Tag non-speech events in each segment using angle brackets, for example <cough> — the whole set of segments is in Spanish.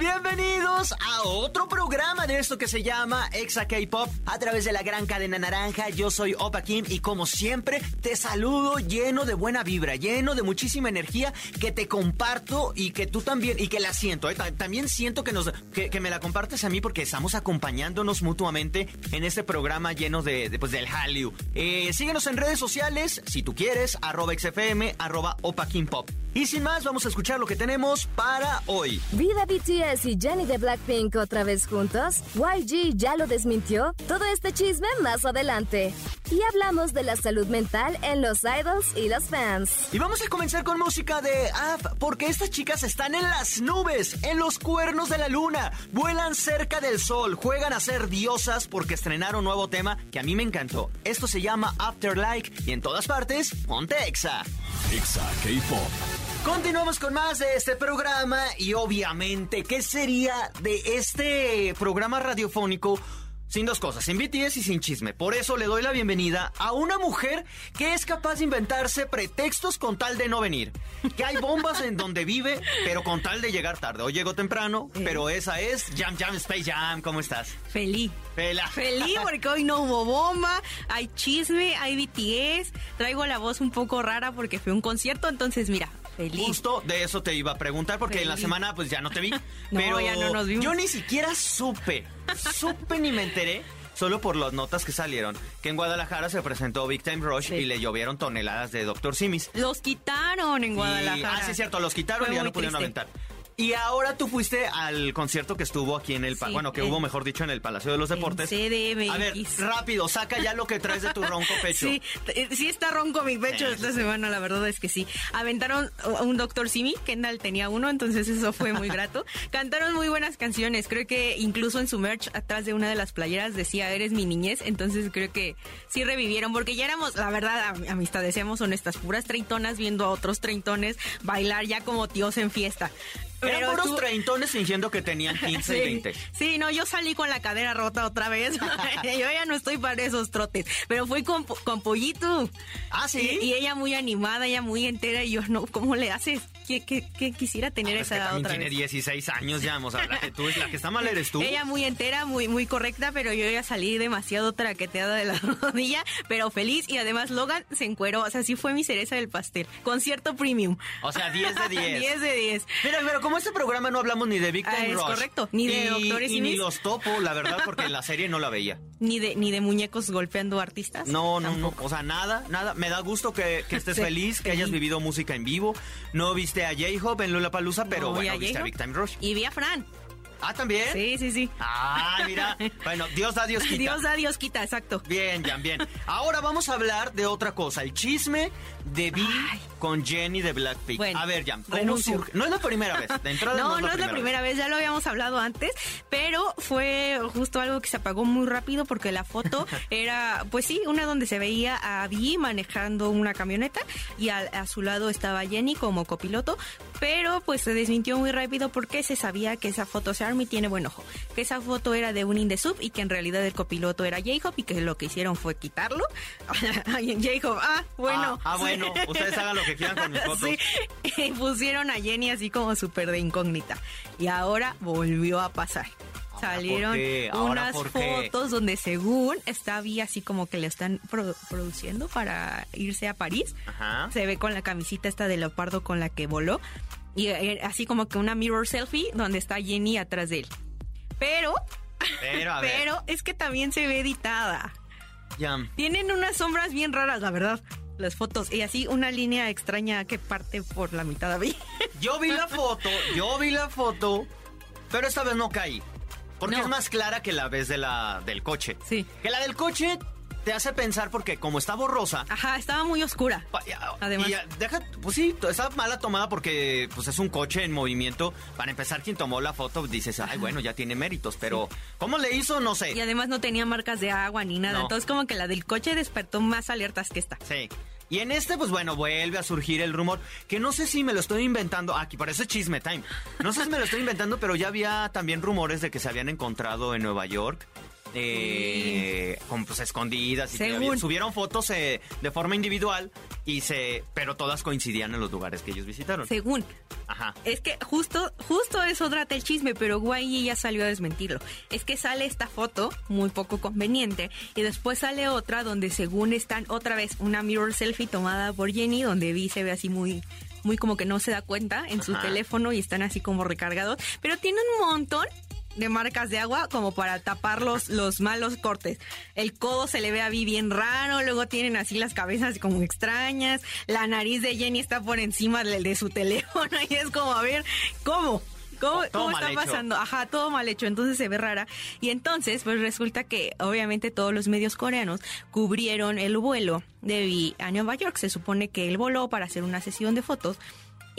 Bienvenidos a otro programa de esto que se llama Exa K-Pop a través de la gran cadena naranja. Yo soy Opa Kim y como siempre te saludo lleno de buena vibra, lleno de muchísima energía que te comparto y que tú también, y que la siento. ¿eh? Ta- También siento que, nos, que, que me la compartes a mí porque estamos acompañándonos mutuamente en este programa lleno de, de, pues, del Hallyu. Eh, síguenos en redes sociales, si tú quieres, arroba XFM, arroba Opa Kim Pop. Y sin más, vamos a escuchar lo que tenemos para hoy. ¿Vida BTS y Jenny de Blackpink otra vez juntos? ¿YG ya lo desmintió? Todo este chisme más adelante. Y hablamos de la salud mental en los idols y los fans. Y vamos a comenzar con música de AF, porque estas chicas están en las nubes, en los cuernos de la luna, vuelan cerca del sol, juegan a ser diosas porque estrenaron nuevo tema que a mí me encantó. Esto se llama Afterlike y en todas partes, ponte Exa. Exa K-Pop. Continuamos con más de este programa y obviamente, ¿qué sería de este programa radiofónico? Sin dos cosas, sin BTS y sin chisme. Por eso le doy la bienvenida a una mujer que es capaz de inventarse pretextos con tal de no venir. Que hay bombas en donde vive, pero con tal de llegar tarde. Hoy llegó temprano, pero esa es Jam Jam Space Jam. ¿Cómo estás? Feliz. Fela. Feliz porque hoy no hubo bomba, hay chisme, hay BTS. Traigo la voz un poco rara porque fue un concierto, entonces mira, feliz. Justo de eso te iba a preguntar porque en la semana pues ya no te vi. <laughs> No, pero ya no nos vimos. Yo ni siquiera supe, supe ni me enteré. Solo por las notas que salieron, que en Guadalajara se presentó Big Time Rush Sí. y le llovieron toneladas de Dr. Simis. Los quitaron en Y- Guadalajara. ah, sí, es cierto, los quitaron Fue y ya no pudieron triste. aventar. Y ahora tú fuiste al concierto que estuvo aquí en el... Sí, bueno, que en- hubo, mejor dicho, en el Palacio de los Deportes. CDMX. A ver, rápido, saca ya lo que traes de tu ronco <laughs> pecho. Sí, eh, sí está ronco mi pecho Sí, esta semana, la verdad es que sí. Aventaron un Doctor Simi, Kendall tenía uno, entonces eso fue muy grato. <laughs> Cantaron muy buenas canciones, creo que incluso en su merch atrás de una de las playeras decía eres mi niñez, entonces creo que sí revivieron, porque ya éramos, la verdad, am- amistades, seamos honestas, puras treintonas viendo a otros treintones bailar ya como tíos en fiesta. Eran puros tú- treintones fingiendo que tenían <laughs> 15 y Sí, 20. Sí, no, yo salí con la cadera rota otra vez. <laughs> <laughs> yo ya no estoy para esos trotes. Pero fui con, con Pollito. Ah, ¿sí? Y, y ella muy animada, ella muy entera. Y yo, no, ¿cómo le haces? ¿Qué, qué- qué quisiera tener Ah, Es esa que edad otra tiene vez? 16 años ya, o sea, la que, tú, la que está mal eres tú. Ella muy entera, muy muy correcta, pero yo ya salí demasiado traqueteada de la rodilla, pero feliz y además Logan se encueró, o sea, sí fue mi cereza del pastel. Concierto premium. O sea, 10 de 10. 10 de 10. Mira, pero como este programa no hablamos ni de Big Ah, Time es Rush. correcto, ni de y, Doctores y ni los topo, la verdad, <laughs> porque en la serie no la veía. Ni de, ni de muñecos golpeando artistas. No, no, Tampoco. no. O sea, nada, nada. Me da gusto que, que estés Sí, feliz, que hayas vivido música en vivo. No viste a J-Hope en Lollapalooza, pero No, bueno, viste a Time Rush. Y vi a Fran. Ah, ¿también? Sí, sí, sí. Ah, mira. <laughs> Bueno, Dios da, Dios quita. Dios da, Dios quita, exacto. Bien, Jan, bien. Ahora vamos a hablar de otra cosa. El chisme de Vi con Jenny de Blackpink. Bueno, a ver, Jan, ¿cómo surge? No es la primera vez. De entrada <laughs> No, no es la primera vez, ya lo habíamos hablado antes, pero fue justo algo que se apagó muy rápido porque la foto <laughs> era, pues sí, una donde se veía a Vi manejando una camioneta y a, a su lado estaba Jenny como copiloto, pero pues se desmintió muy rápido porque se sabía que esa foto, o sea, Army tiene buen ojo, que esa foto era de un Indesub y que en realidad el copiloto era J-Hope y que lo que hicieron fue quitarlo. <laughs> J-Hope, ah, bueno. Ah, ah, Sí. bueno, <laughs> ustedes hagan lo que quieran con mis fotos. Sí, <laughs> y pusieron a Jenny así como súper de incógnita. Y ahora volvió a pasar. ¿Ahora Salieron unas fotos donde según está Vi así como que le están pro- produciendo para irse a París. Ajá. Se ve con la camisita esta de leopardo con la que voló. Y eh, así como que una mirror selfie donde está Jenny atrás de él. Pero, Pero, a <laughs> ver, pero es que también se ve editada. Tienen unas sombras bien raras, la verdad. Las fotos. Y así una línea extraña que parte por la mitad. <laughs> Yo vi la foto, yo vi la foto, pero esta vez no caí. Porque No. es más clara que la vez de la del coche. Sí. Que la del coche te hace pensar porque como está borrosa. Ajá, estaba muy oscura. Además. y ya, deja, pues sí, está mala tomada porque pues es un coche en movimiento. Para empezar, quien tomó la foto dices, ay, bueno, ya tiene méritos, pero ¿cómo le hizo? No sé. Y además no tenía marcas de agua ni nada. No. Entonces como que la del coche despertó más alertas que esta. Sí. Y en este, pues bueno, vuelve a surgir el rumor, que no sé si me lo estoy inventando, aquí parece chisme time, no sé si me lo estoy inventando, pero ya había también rumores de que se habían encontrado en Nueva York eh, con pues escondidas y que subieron fotos eh, de forma individual y se pero todas coincidían en los lugares que ellos visitaron. Según. Ajá. Es que justo, justo eso trata el chisme, pero YG ya salió a desmentirlo. Es que sale esta foto, muy poco conveniente, y después sale otra donde según están otra vez una mirror selfie tomada por Jenny, donde Vi se ve así muy, muy como que no se da cuenta en su teléfono y están así como recargados, pero tiene un montón de marcas de agua como para tapar los, los malos cortes. El codo se le ve a Vi bien raro, luego tienen así las cabezas como extrañas, la nariz de Jenny está por encima de su teléfono <laughs> y es como, a ver, ¿cómo? ¿Cómo, Todo cómo está hecho. pasando? Ajá, todo mal hecho, entonces se ve rara. Y entonces, pues resulta que obviamente todos los medios coreanos cubrieron el vuelo de Vi a Nueva York. Se supone que él voló para hacer una sesión de fotos.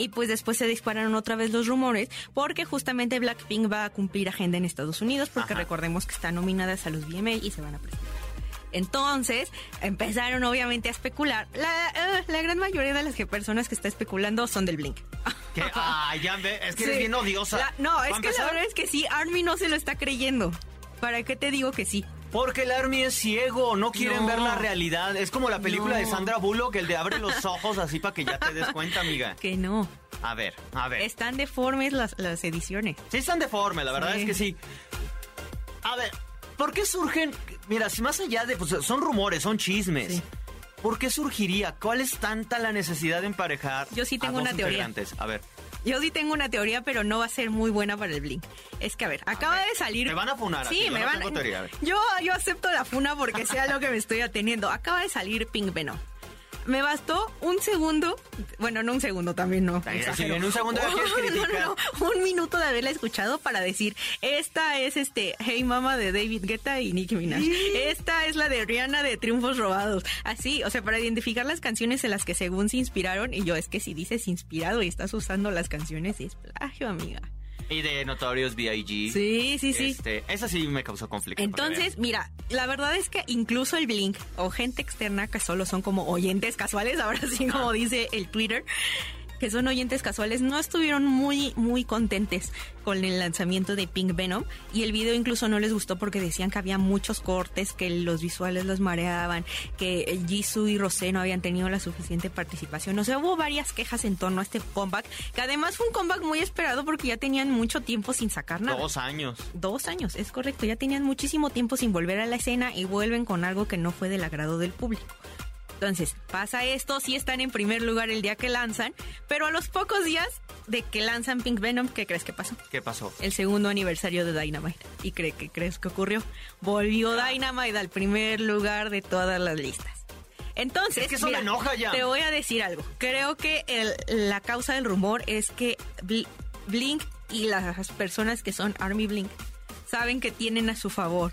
Y pues después se dispararon otra vez los rumores porque justamente Blackpink va a cumplir agenda en Estados Unidos porque Ajá. recordemos que están nominadas a los VMA y se van a presentar. Entonces empezaron obviamente a especular. La, eh, la gran mayoría de las que personas que está especulando son del Blink. <laughs> Que, ah, ya ve, es que eres Sí. bien odiosa. La- no, ¿Va es que la verdad es que sí, Army no se lo está creyendo. ¿Para qué te digo que sí? Porque el Army es ciego, no quieren No. ver la realidad. Es como la película de. Sandra Bullock, el de abre los ojos así para que ya te des cuenta, amiga. <laughs> Que no. A ver, a ver. Están deformes las, las ediciones. Sí están deformes, la verdad Sí. es que sí. A ver, ¿por qué surgen? Mira, si más allá de, pues son rumores, son chismes. Sí. ¿Por qué surgiría? ¿Cuál es tanta la necesidad de emparejar? Yo sí a tengo dos una teoría. A ver, Yo sí tengo una teoría, pero no va a ser muy buena para el Blink. Es que, a ver, acaba ver, de salir... te van a funar Sí, me van a... teoría, a. Yo, yo acepto la funa porque sea lo que me estoy ateniendo. Acaba de salir Pink Venom. Me bastó un segundo, bueno, no un segundo también, no. Si en un segundo <laughs> no, no, un minuto de haberla escuchado para decir, esta es este Hey Mama de David Guetta y Nicki Minaj. Esta es la de Rihanna de Triunfos Robados. Así, o sea, para identificar las canciones en las que según se inspiraron, y yo es que si dices inspirado y estás usando las canciones, es plagio, amiga. Y de Notorious B.I.G. Sí, sí, sí. Este, esa sí me causó conflicto. Entonces, mira, la verdad es que incluso el Blink o gente externa que solo son como oyentes casuales, <laughs> ahora sí como dice el Twitter, que son oyentes casuales, no estuvieron muy, muy contentes con el lanzamiento de Pink Venom y el video incluso no les gustó porque decían que había muchos cortes, que los visuales los mareaban, que Jisoo y Rosé no habían tenido la suficiente participación. O sea, hubo varias quejas en torno a este comeback, que además fue un comeback muy esperado porque ya tenían mucho tiempo sin sacar nada. Dos años. Dos años, es correcto. Ya tenían muchísimo tiempo sin volver a la escena y vuelven con algo que no fue del agrado del público. Entonces, pasa esto, sí están en primer lugar el día que lanzan, pero a los pocos días de que lanzan Pink Venom, ¿qué crees que pasó? ¿Qué pasó? El segundo aniversario de Dynamite. ¿Y cree que crees que ocurrió? Volvió Dynamite al primer lugar de todas las listas. Entonces, Es que eso me enoja ya. te voy a decir algo. Creo que el- la causa del rumor es que Bl- Blink y las personas que son Army Blink saben que tienen a su favor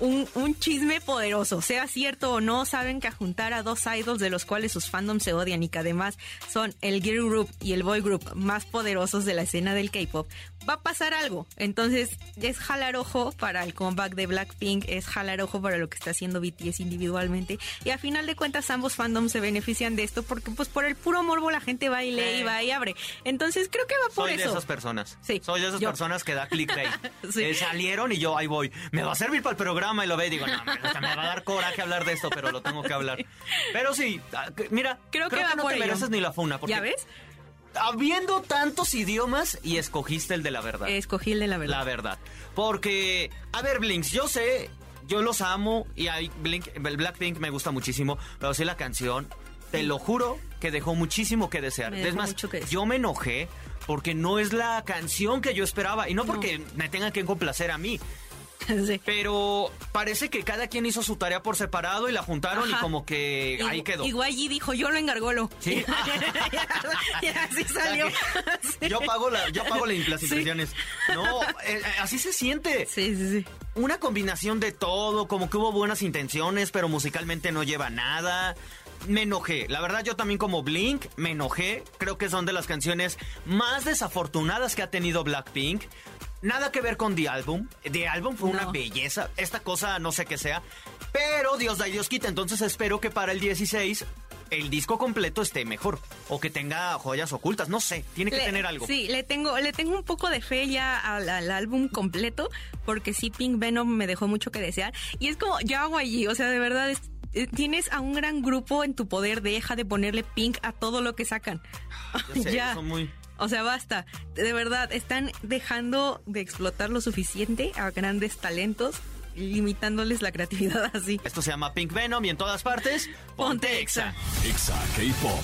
un, un chisme poderoso, sea cierto o no, saben que a juntar a dos idols de los cuales sus fandoms se odian y que además son el girl group y el boy group más poderosos de la escena del K-pop, va a pasar algo. Entonces es jalar ojo para el comeback de Blackpink, es jalar ojo para lo que está haciendo BTS individualmente y a final de cuentas ambos fandoms se benefician de esto porque pues por el puro morbo la gente va y lee y va y abre. Entonces creo que va por Soy de eso. esas personas. Sí, Soy de esas yo. personas que da clickbait. <laughs> Sí. Eh, salieron y yo ahí voy. Me va a servir para el programa y lo ve y digo, no, hombre, hasta me va a dar coraje hablar de esto, pero lo tengo que hablar. Pero sí, ah, que- mira, Creo que va no te ello. mereces ni la funa. Porque ¿Ya ves? Habiendo tantos idiomas y escogiste el de la verdad. Escogí el de la verdad. La verdad. Porque, a ver, Blinks, yo sé, yo los amo y hay Blink, el Blackpink me gusta muchísimo, pero sí la canción, te lo juro que dejó muchísimo que desear. Me es más, que yo me enojé porque no es la canción que yo esperaba y no porque me tengan que complacer a mí, <laughs> Sí. pero parece que cada quien hizo su tarea por separado y la juntaron y como que ahí quedó. Igual y dijo, yo lo engargolo. Sí. <laughs> y así <laughs> salió. Sí. Yo pago, la, yo pago la- las Sí. impresiones. No, eh, eh, así se siente. Sí, sí, sí. una combinación de todo, como que hubo buenas intenciones, pero musicalmente no lleva nada. Me enojé. La verdad, yo también como Blink me enojé. Creo que son de las canciones más desafortunadas que ha tenido Blackpink. Nada que ver con The Album. The Album fue una belleza. Esta cosa no sé qué sea. Pero Dios da y Dios quita. Entonces espero que para el 16 el disco completo esté mejor o que tenga joyas ocultas, no sé, tiene que Le- tener algo. Sí, le tengo, le tengo un poco de fe ya al, al álbum completo, porque sí, Pink Venom me dejó mucho que desear. Y es como, ya hago allí, o sea, de verdad, es- eh, tienes a un gran grupo en tu poder, deja de ponerle Pink a todo lo que sacan. Ya sé, <laughs> ya. son muy... O sea, basta. De verdad, están dejando de explotar lo suficiente a grandes talentos, limitándoles la creatividad <laughs> así. Esto se llama Pink Venom y en todas partes, Ponte Exa. Exa K-Pop.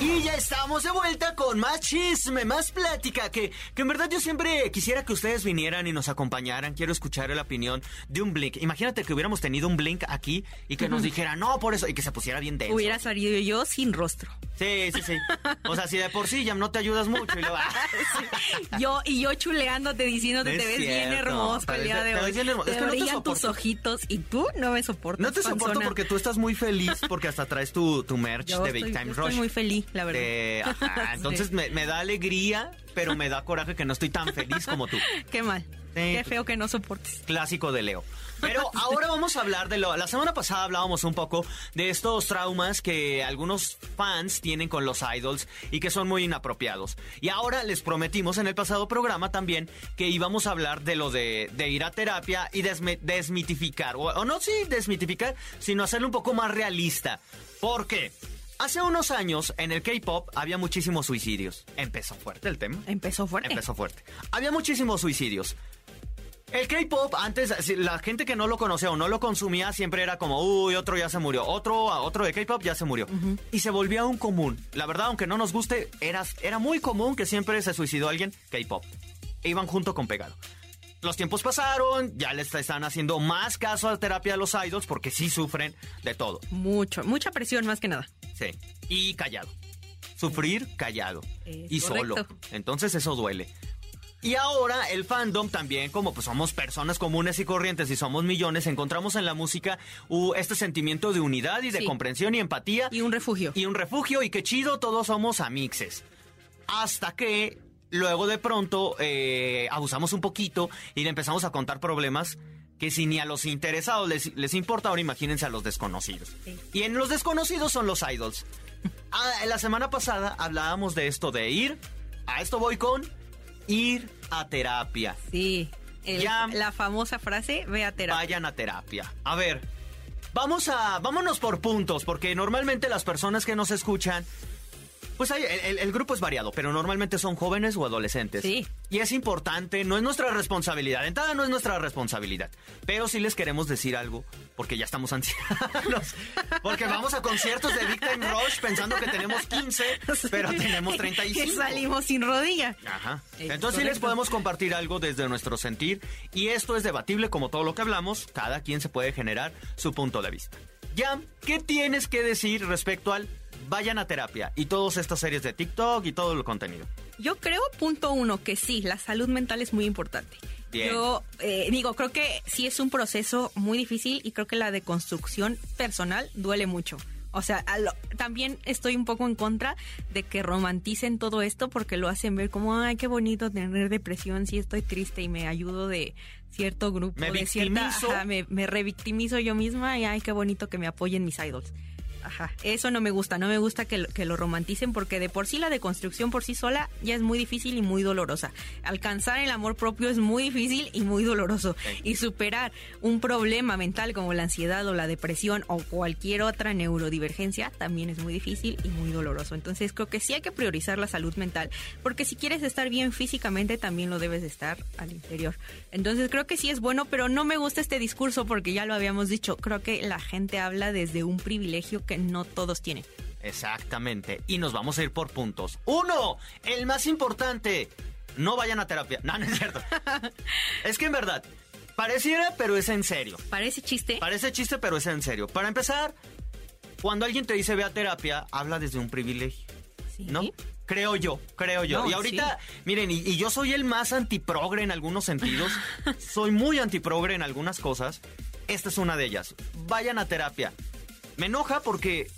Y ya estamos de vuelta con más chisme, más plática, que, que en verdad yo siempre quisiera que ustedes vinieran y nos acompañaran. Quiero escuchar la opinión de un Blink. Imagínate que hubiéramos tenido un Blink aquí y que nos <laughs> dijera, no, por eso, y que se pusiera bien denso. Hubiera salido yo sin rostro. Sí, sí, sí. O sea, si de por sí ya no te ayudas mucho y luego... <laughs> Yo y yo chuleándote diciéndote No te ves bien hermoso el día Te de ves hoy. bien hermoso. Te Es que no te brillan tus soporto. ojitos y tú no me soportas. No te soporto panzona. porque tú estás muy feliz porque hasta traes tu, tu merch Yo de Big estoy- Time yo Rush. Estoy muy feliz, la verdad. Eh, ajá, <laughs> entonces Sí. me, me da alegría, pero me da coraje que no estoy tan feliz como tú. Qué mal. Qué pues- feo que no soportes. Clásico de Leo. <laughs> Pero ahora vamos a hablar de lo... La semana pasada hablábamos un poco de estos traumas que algunos fans tienen con los idols y que son muy inapropiados. Y ahora les prometimos en el pasado programa también que íbamos a hablar de lo de, de ir a terapia y desme- desmitificar. O, o no sí desmitificar, sino hacerlo un poco más realista. ¿Por qué? Hace unos años en el K-pop había muchísimos suicidios. Empezó fuerte el tema. Empezó fuerte. Empezó fuerte. Había muchísimos suicidios. El K-pop antes, si la gente que no lo conocía o no lo consumía siempre era como, uy, otro ya se murió, otro, otro de K-pop ya se murió. Y se volvía un común. La verdad, aunque no nos guste, era, era muy común que siempre se suicidó alguien K-pop. E iban junto con pegado. Los tiempos pasaron, ya les están haciendo más caso a la terapia a los idols porque sí sufren de todo. Mucho, mucha presión más que nada. Sí. Y callado. Sufrir callado. Es y solo. Entonces eso duele. Y ahora el fandom también, como pues somos personas comunes y corrientes y somos millones, encontramos en la música uh, este sentimiento de unidad y de Sí. comprensión y empatía. Y un refugio. Y un refugio y qué chido, todos somos amixes. Hasta que luego de pronto eh, abusamos un poquito y le empezamos a contar problemas que si ni a los interesados les, les importa, ahora imagínense a los desconocidos. Sí. Y en los desconocidos son los idols. Ah, la semana pasada hablábamos de esto de ir, a esto voy con ir a terapia. Sí. El- Ya. La famosa frase, ve a terapia. Vayan a terapia. A ver, vamos a, vámonos por puntos, porque normalmente las personas que nos escuchan, pues hay- el, grupo es variado, pero normalmente son jóvenes o adolescentes. Sí. Y es importante, no es nuestra responsabilidad, entrada no es nuestra responsabilidad, pero sí les queremos decir algo, porque ya estamos ancianos, <laughs> porque vamos a conciertos de Big Time Rush pensando que tenemos 15, <laughs> pero tenemos 35. Que salimos sin rodilla. Ajá. Es Entonces sí les podemos compartir algo desde nuestro sentir y esto es debatible como todo lo que hablamos, cada quien se puede generar su punto de vista. Ya, ¿qué tienes que decir respecto al vayan a terapia y todas estas series de TikTok y todo el contenido? Yo creo, punto uno, que sí, la salud mental es muy importante. Bien. Yo eh, digo, creo que sí es un proceso muy difícil y creo que la deconstrucción personal duele mucho. O sea, lo- también estoy un poco en contra de que romanticen todo esto porque lo hacen ver como, ay, qué bonito tener depresión, sí estoy triste y me ayudo de cierto grupo, Me de cierta, victimizo. ajá, me, me revictimizo yo misma y ay, qué bonito que me apoyen mis idols. Ajá, eso no me gusta, no me gusta que lo, que lo romanticen porque de por sí la deconstrucción por sí sola ya es muy difícil y muy dolorosa. Alcanzar el amor propio es muy difícil y muy doloroso. Y superar un problema mental como la ansiedad o la depresión o cualquier otra neurodivergencia también es muy difícil y muy doloroso. Entonces creo que sí hay que priorizar la salud mental porque si quieres estar bien físicamente también lo debes de estar al interior. Entonces creo que sí es bueno, pero no me gusta este discurso porque ya lo habíamos dicho. Creo que la gente habla desde un privilegio que no todos tienen. Exactamente. Y nos vamos a ir por puntos. Uno, el más importante, no vayan a terapia. No, no es cierto. <laughs> es que en verdad, pareciera, pero es en serio. Parece chiste. Parece chiste, pero es en serio. Para empezar, cuando alguien te dice ve a terapia, habla desde un privilegio, Sí. ¿no? Creo yo, creo yo. No, y ahorita, miren, y, y yo soy el más antiprogre en algunos sentidos. <laughs> soy muy antiprogre en algunas cosas. Esta es una de ellas. Vayan a terapia. Me enoja porque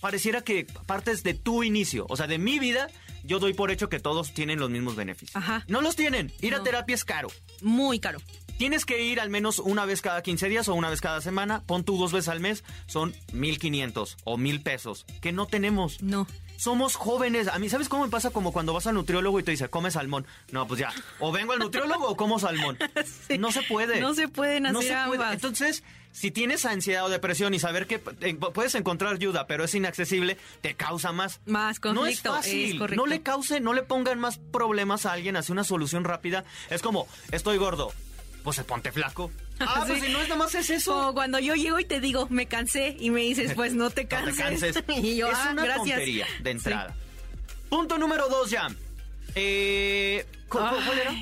pareciera que partes de tu inicio, o sea, de mi vida, yo doy por hecho que todos tienen los mismos beneficios. Ajá. No los tienen. Ir a terapia es caro. Muy caro. Tienes que ir al menos una vez cada 15 días o una vez cada semana. Pon tú dos veces al mes, son 1500 o 1000 pesos, que no tenemos. No. Somos jóvenes. A mí, ¿sabes cómo me pasa? Como cuando vas al nutriólogo y te dice, come salmón. No, pues ya. O vengo al nutriólogo o como salmón. <laughs> Sí. No se puede. No se pueden No hacer se puede. Entonces, si tienes ansiedad o depresión y saber que eh, puedes encontrar ayuda, pero es inaccesible, te causa más. Más No es conflicto, es fácil. no le cause, no le pongan más problemas a alguien, hace una solución rápida. Es como, estoy gordo. Pues se ponte flaco. Ah, pues Sí. si no es nada más es eso. Como cuando yo llego y te digo, me cansé, y me dices, <laughs> pues no te No canses. te canses. <laughs> y yo, es ah, una gracias. tontería de Sí. entrada. Punto número dos ya. Eh, ¿cu- cu- ¿Cuál era?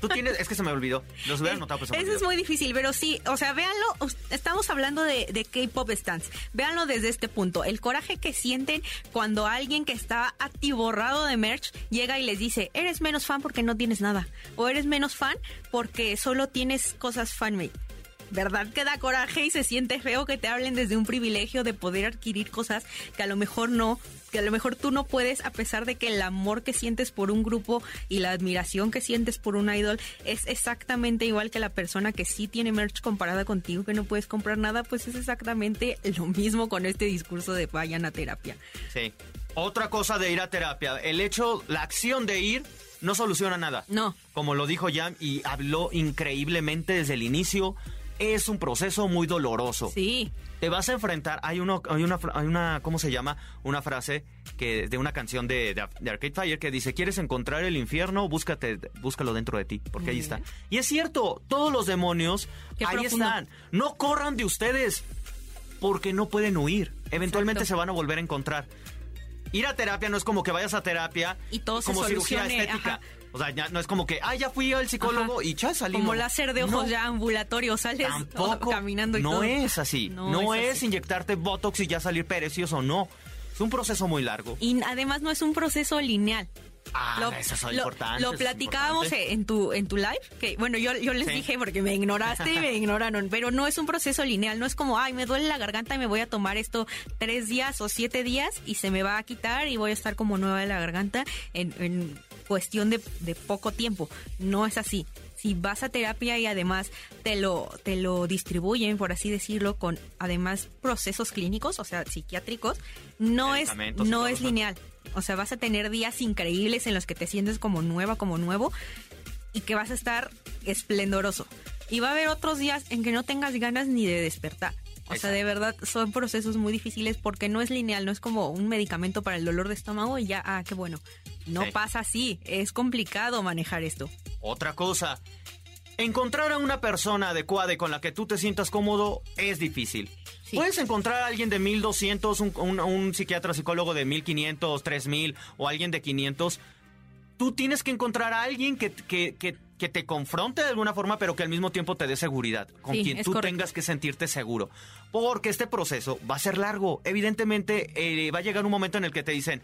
Tú tienes, es que se me olvidó. Los hubiera anotado, pues se me Eso es muy difícil, pero sí, o sea, véanlo, estamos hablando de, de K-pop stands, véanlo desde este punto, el coraje que sienten cuando alguien que está atiborrado de merch llega y les dice, eres menos fan porque no tienes nada, o eres menos fan porque solo tienes cosas fanmade. ¿Verdad que da coraje y se siente feo que te hablen desde un privilegio de poder adquirir cosas que a lo mejor no, que a lo mejor tú no puedes a pesar de que el amor que sientes por un grupo y la admiración que sientes por un idol es exactamente igual que la persona que sí tiene merch comparada contigo que no puedes comprar nada, pues es exactamente lo mismo con este discurso de vayan a terapia. Sí. Otra cosa de ir a terapia, el hecho, la acción de ir no soluciona nada. No. Como lo dijo Jam y habló increíblemente desde el inicio, es un proceso muy doloroso. Sí. Te vas a enfrentar, hay uno, hay una, hay una, ¿cómo se llama? Una frase que de una canción de, de, de Arcade Fire que dice, ¿quieres encontrar el infierno? Búscate, búscalo dentro de ti, porque ahí está. Y es cierto, todos los demonios Qué ahí profundo. están. No corran de ustedes, porque no pueden huir. Eventualmente Exacto. se van a volver a encontrar. Ir a terapia no es como que vayas a terapia Y todo se como cirugía estética. ajá. O sea, ya no es como que, ah, ya fui al psicólogo Ajá. y ya salimos. Como láser de ojos No. ya ambulatorio, sales Tampoco. caminando y no todo. es así. No No, es es, así. inyectarte botox y ya salir precioso. No. Es un proceso muy largo. Y además no es un proceso lineal. Ah, eso es importante, Lo es platicábamos importante. en tu en tu live, que bueno, yo, yo les Sí. dije porque me ignoraste y me <laughs> ignoraron, pero no es un proceso lineal, no es como, ay, me duele la garganta y me voy a tomar esto tres días o siete días y se me va a quitar y voy a estar como nueva de la garganta en, en cuestión de, de poco tiempo. No es así. Si vas a terapia y además te lo, te lo distribuyen, por así decirlo, con además procesos clínicos, o sea, psiquiátricos, no es, no es lineal. O sea, vas a tener días increíbles en los que te sientes como nueva, como nuevo, y que vas a estar esplendoroso. Y va a haber otros días en que no tengas ganas ni de despertar. O sea, de verdad son procesos muy difíciles porque no es lineal, no es como un medicamento para el dolor de estómago y ya, ah, qué bueno. No Sí. pasa así, es complicado manejar esto. Otra cosa. Encontrar a una persona adecuada y con la que tú te sientas cómodo es difícil. Sí. Puedes encontrar a alguien de 1200, un, un, un psiquiatra psicólogo de 1500, 3000 o alguien de 500. Tú tienes que encontrar a alguien que, que, que, que te confronte de alguna forma, pero que al mismo tiempo te dé seguridad, con Sí, quien tú correcto. tengas que sentirte seguro. Porque este proceso va a ser largo. Evidentemente, eh, va a llegar un momento en el que te dicen,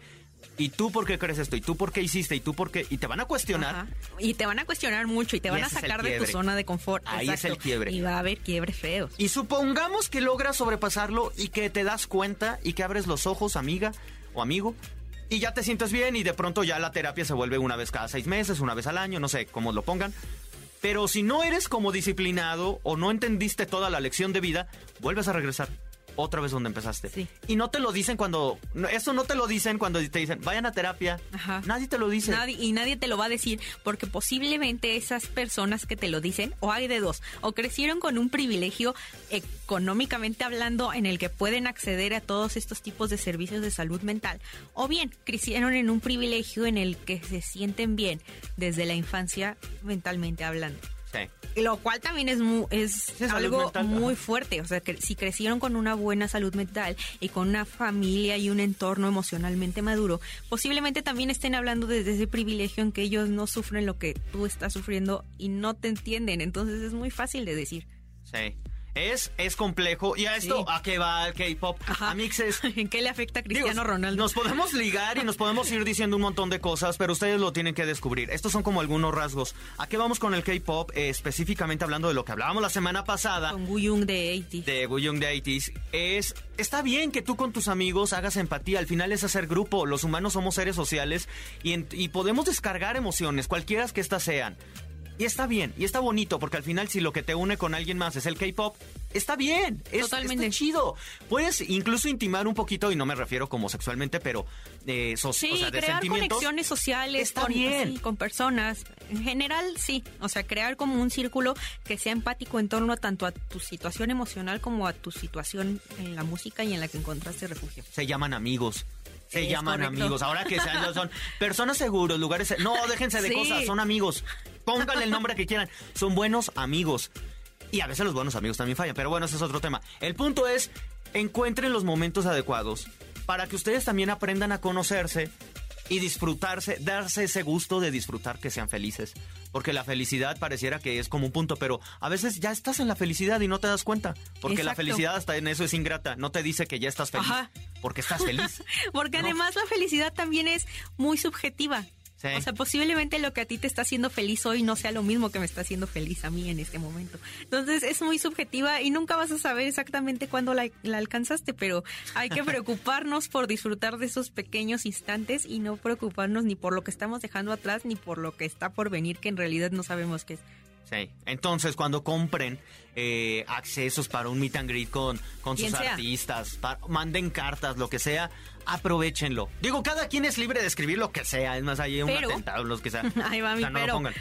¿y tú por qué crees esto? ¿Y tú por qué hiciste? ¿Y tú por qué? Y te van a cuestionar. Ajá. Y te van a cuestionar mucho y te Y van a sacar de tu zona de confort. Ahí es el quiebre. Y va a haber quiebres feos. Y supongamos que logras sobrepasarlo y que te das cuenta y que abres los ojos, amiga o amigo, y ya te sientes bien y de pronto ya la terapia se vuelve una vez cada seis meses, una vez al año, no sé cómo lo pongan. Pero si no eres como disciplinado o no entendiste toda la lección de vida, vuelves a regresar otra vez donde empezaste. Sí. Y no te lo dicen cuando... no, Esto no te lo dicen cuando te dicen, vayan a terapia. Ajá. Nadie te lo dice. Nadie, y nadie te lo va a decir porque posiblemente esas personas que te lo dicen, o hay de dos, o crecieron con un privilegio económicamente hablando en el que pueden acceder a todos estos tipos de servicios de salud mental, o bien crecieron en un privilegio en el que se sienten bien desde la infancia mentalmente hablando. Sí. Lo cual también es, mu- es algo mental, muy ajá. fuerte. O sea, que si crecieron con una buena salud mental y con una familia y un entorno emocionalmente maduro, posiblemente también estén hablando desde ese privilegio en que ellos no sufren lo que tú estás sufriendo y no te entienden. Entonces es muy fácil de decir. Sí. Es, es complejo. ¿Y a esto Sí. a qué va el K-pop? A mixes. <laughs> ¿En qué le afecta a Cristiano Digo, Ronaldo? Nos podemos ligar y nos podemos ir diciendo un montón de cosas, pero ustedes lo tienen que descubrir. Estos son como algunos rasgos. ¿A qué vamos con el K-pop? Eh, específicamente hablando de lo que hablábamos la semana pasada. Con Guyung de 80. De Guyong de 80s, es, está bien que tú con tus amigos hagas empatía, al final es hacer grupo, los humanos somos seres sociales y, en- y podemos descargar emociones, cualquiera que éstas sean. Y está bien, y está bonito, porque al final si lo que te une con alguien más es el K-pop, está bien, es, Totalmente. está chido. Puedes incluso intimar un poquito, y no me refiero como sexualmente, pero eh, so- Sí, o sea, de crear sentimientos. conexiones sociales Está con, bien. sí, con personas. En general, sí. O sea, crear como un círculo que sea empático en torno a tanto a tu situación emocional como a tu situación en la música y en la que encontraste refugio. Se llaman amigos. Se llaman correcto. amigos. Ahora que sean, son <laughs> personas seguros, lugares. No, déjense de Sí. cosas, son amigos. Pónganle el nombre que quieran. Son buenos amigos. Y a veces los buenos amigos también fallan, pero bueno, ese es otro tema. El punto es, encuentren los momentos adecuados para que ustedes también aprendan a conocerse y disfrutarse, darse ese gusto de disfrutar que sean felices. Porque la felicidad pareciera que es como un punto, pero a veces ya estás en la felicidad y no te das cuenta. Porque la felicidad hasta en eso es ingrata. No te dice que ya estás feliz. Ajá. Porque estás feliz. <laughs> Porque No. además la felicidad también es muy subjetiva. Sí. O sea, posiblemente lo que a ti te está haciendo feliz hoy no sea lo mismo que me está haciendo feliz a mí en este momento. Entonces es muy subjetiva y nunca vas a saber exactamente cuándo la, la alcanzaste, pero hay que <laughs> preocuparnos por disfrutar de esos pequeños instantes y no preocuparnos ni por lo que estamos dejando atrás ni por lo que está por venir, que en realidad no sabemos qué es. Sí. Entonces, cuando compren eh, accesos para un meet and greet con, con sus sea. artistas, manden cartas, lo que sea, aprovechenlo. Digo, cada quien es libre de escribir lo que sea. Es más, hay un Pero- atentado, los que sea. <laughs> Ahí va O mi sea, no lo pero. pongan.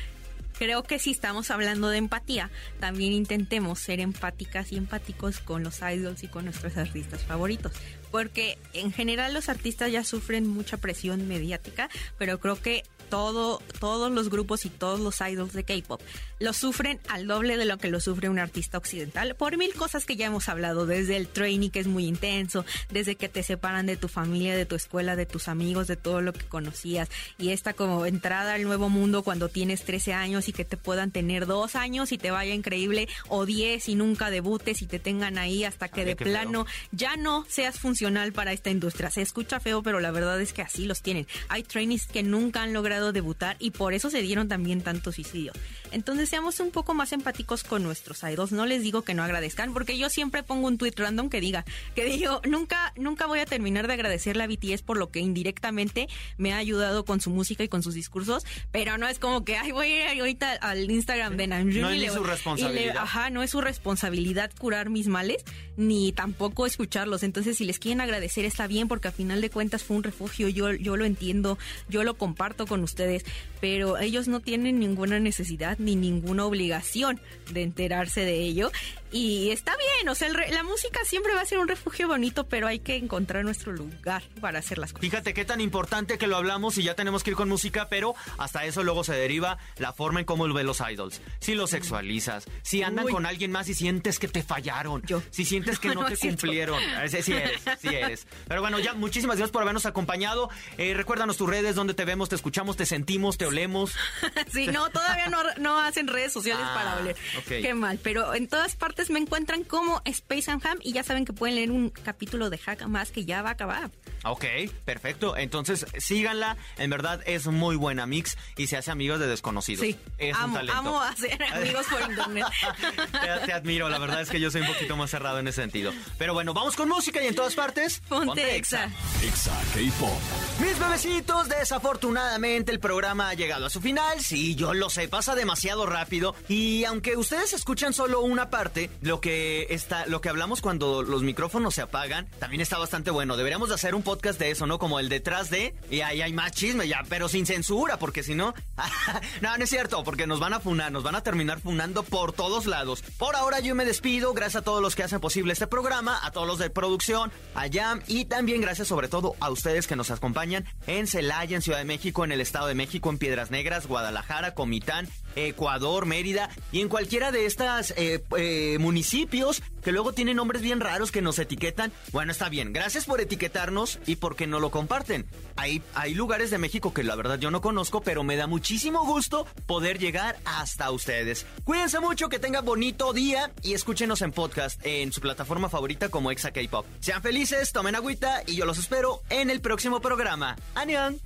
Creo que si estamos hablando de empatía, también intentemos ser empáticas y empáticos con los idols y con nuestros artistas favoritos. Porque en general los artistas ya sufren mucha presión mediática, pero creo que todo, todos los grupos y todos los idols de K-pop lo sufren al doble de lo que lo sufre un artista occidental por mil cosas que ya hemos hablado, desde el training que es muy intenso, desde que te separan de tu familia, de tu escuela, de tus amigos, de todo lo que conocías y esta como entrada al nuevo mundo cuando tienes 13 años y que te puedan tener dos años y te vaya increíble o 10 y nunca debutes y te tengan ahí hasta que de feo. plano ya no seas funcional para esta industria. Se escucha feo, pero la verdad es que así los tienen. Hay trainees que nunca han logrado debutar y por eso se dieron también tantos suicidios. Entonces seamos un poco más empáticos con nuestros idols. No les digo que no agradezcan, porque yo siempre pongo un tweet random que diga, que digo, nunca, nunca voy a terminar de agradecerle a BTS por lo que indirectamente me ha ayudado con su música y con sus discursos, pero no es como que, ay, voy a ir ahorita al Instagram de Namjoon No y es le su voy- y le- responsabilidad. ajá, no es su responsabilidad curar mis males, ni tampoco escucharlos. Entonces, si les quieren agradecer, está bien, porque a final de cuentas fue un refugio, yo, yo lo entiendo, yo lo comparto con ustedes, pero ellos no tienen ninguna necesidad ni ninguna obligación de enterarse de ello. Y está bien, o sea, el re- la música siempre va a ser un refugio bonito, pero hay que encontrar nuestro lugar para hacer las cosas. Fíjate qué tan importante que lo hablamos y ya tenemos que ir con música, pero hasta eso luego se deriva la forma en cómo ven los idols. Si los sexualizas, si andan Uy. con alguien más y sientes que te fallaron, Yo. si sientes que <laughs> no, No te cumplieron. <laughs> Ese sí eres, sí eres. Pero bueno, ya muchísimas gracias por habernos acompañado. Eh, recuérdanos tus redes, donde te vemos, te escuchamos, te sentimos, te olemos. <laughs> Sí, no, todavía no, no hacen redes sociales Ah, para oler. Qué mal, pero en todas partes me encuentran como Space and Ham y ya saben que pueden leer un capítulo de Hack más que ya va a acabar. Ok, perfecto. Entonces síganla. En verdad es muy buena mix y se hace amigos de desconocidos. Sí, es un talento. amo hacer amigos por internet. <laughs> te, te admiro, la verdad es que yo soy un poquito más cerrado en ese sentido. Pero bueno, vamos con música y en todas partes. Ponte exa. Exa K-Pop. Mis bebecitos, desafortunadamente el programa ha llegado a su final. Sí, yo lo sé, pasa demasiado rápido. Y aunque ustedes escuchan solo una parte, lo que está, lo que hablamos cuando los micrófonos se apagan, también está bastante bueno. Deberíamos de hacer un podcast de eso, ¿no? Como el detrás de. Y ahí hay más chisme, ya, pero sin censura, porque si no. <laughs> no, no es cierto, porque nos van a funar, nos van a terminar funando por todos lados. Por ahora yo me despido, gracias a todos los que hacen posible este programa, a todos los de producción, a Jam y también gracias sobre todo a ustedes que nos acompañan en Celaya, en Ciudad de México, en el Estado de México, en Piedras Negras, Guadalajara, Comitán, Ecuador, Mérida y en cualquiera de estas eh, eh, municipios que luego tienen nombres bien raros que nos etiquetan. Bueno, está bien. Gracias por etiquetarnos y porque no lo comparten. Hay, hay lugares de México que la verdad yo no conozco, pero me da muchísimo gusto poder llegar hasta ustedes. Cuídense mucho, que tengan bonito día y escúchenos en podcast en su plataforma favorita como Exa K-Pop. Sean felices, tomen agüita y yo los espero en el próximo programa. ¡Anión!